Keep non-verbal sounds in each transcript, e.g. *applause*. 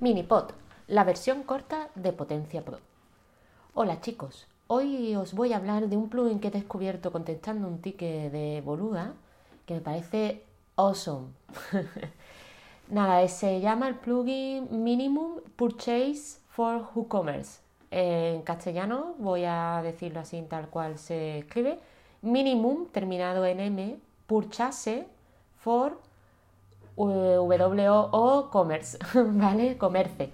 Minipod, la versión corta de Potencia Pro. Hola chicos, hoy os voy a hablar de un plugin que he descubierto contestando un ticket de Boluda que me parece awesome. *laughs* Nada, se llama el plugin Minimum Purchase for WooCommerce. En castellano voy a decirlo así tal cual se escribe. Minimum terminado en M, Purchase for WO Commerce, *laughs* ¿vale? Comerce.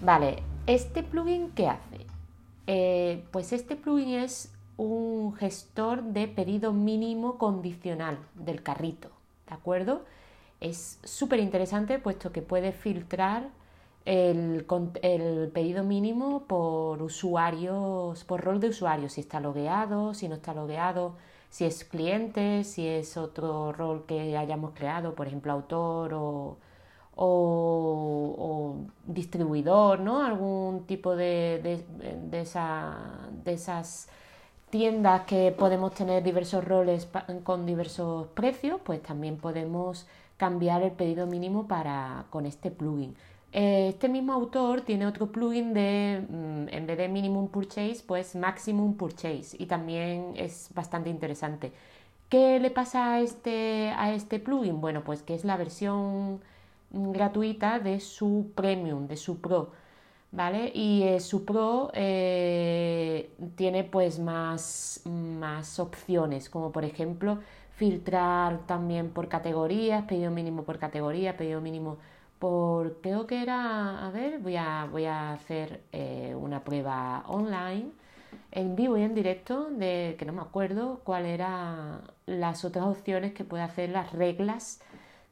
Vale, ¿este plugin qué hace? Eh, pues este plugin es un gestor de pedido mínimo condicional del carrito, ¿de acuerdo? Es súper interesante puesto que puede filtrar el, el, pedido mínimo por usuarios, por rol de usuario, si está logueado, si no está logueado, si es cliente, si es otro rol que hayamos creado, por ejemplo, autor o, distribuidor, ¿no? Algún tipo de, de, esas tiendas que podemos tener diversos roles con diversos precios, pues también podemos cambiar el pedido mínimo para, con este plugin. Eh, este mismo autor tiene otro plugin de, mm, en vez de minimum purchase, pues maximum purchase y también es bastante interesante. ¿Qué le pasa a este, a este plugin? Bueno, pues que es la versión gratuita de su premium, de su pro. ¿Vale? Y eh, su pro eh, tiene pues más, más opciones, como por ejemplo filtrar también por categorías, pedido mínimo por categoría, pedido mínimo por, creo que era, a ver, voy a, voy a hacer eh, una prueba online, en vivo y en directo, de que no me acuerdo cuáles eran las otras opciones que puede hacer las reglas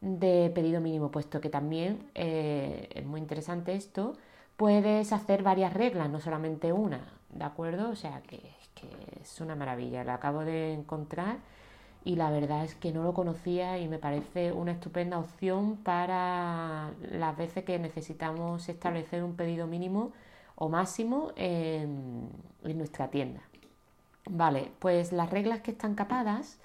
de pedido mínimo, puesto que también eh, es muy interesante esto, puedes hacer varias reglas, no solamente una, ¿de acuerdo? O sea que, que es una maravilla, lo acabo de encontrar y la verdad es que no lo conocía y me parece una estupenda opción para las veces que necesitamos establecer un pedido mínimo o máximo en, nuestra tienda. Vale, pues las reglas que están capadas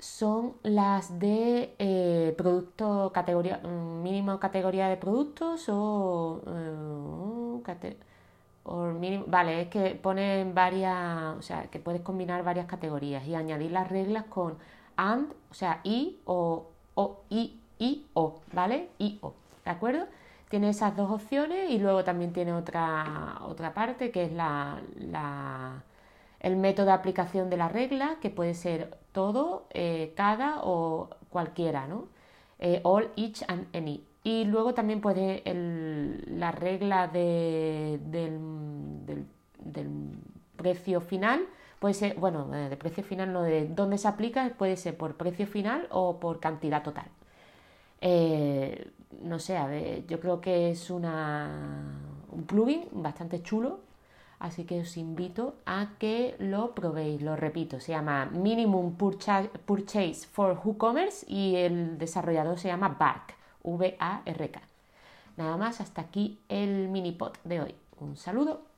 son las de eh, producto categoría mm, mínimo categoría de productos o eh, vale, es que ponen varias, o sea, que puedes combinar varias categorías y añadir las reglas con and, o sea, y o, o y, y o, ¿vale? Y o, ¿de acuerdo? Tiene esas dos opciones y luego también tiene otra, otra parte que es la, la, el método de aplicación de la regla, que puede ser todo, eh, cada o cualquiera, ¿no? Eh, all, each and any. Y luego también puede la regla del, precio final, puede ser, bueno, eh, de precio final no, de dónde se aplica, puede ser por precio final o por cantidad total. Eh, no sé, yo creo que es una, un plugin bastante chulo, así que os invito a que lo probéis. Lo repito, se llama Minimum Purchase for WooCommerce y el desarrollador se llama Bark. V-A-R-K. Nada más, hasta aquí el mini pot de hoy. Un saludo.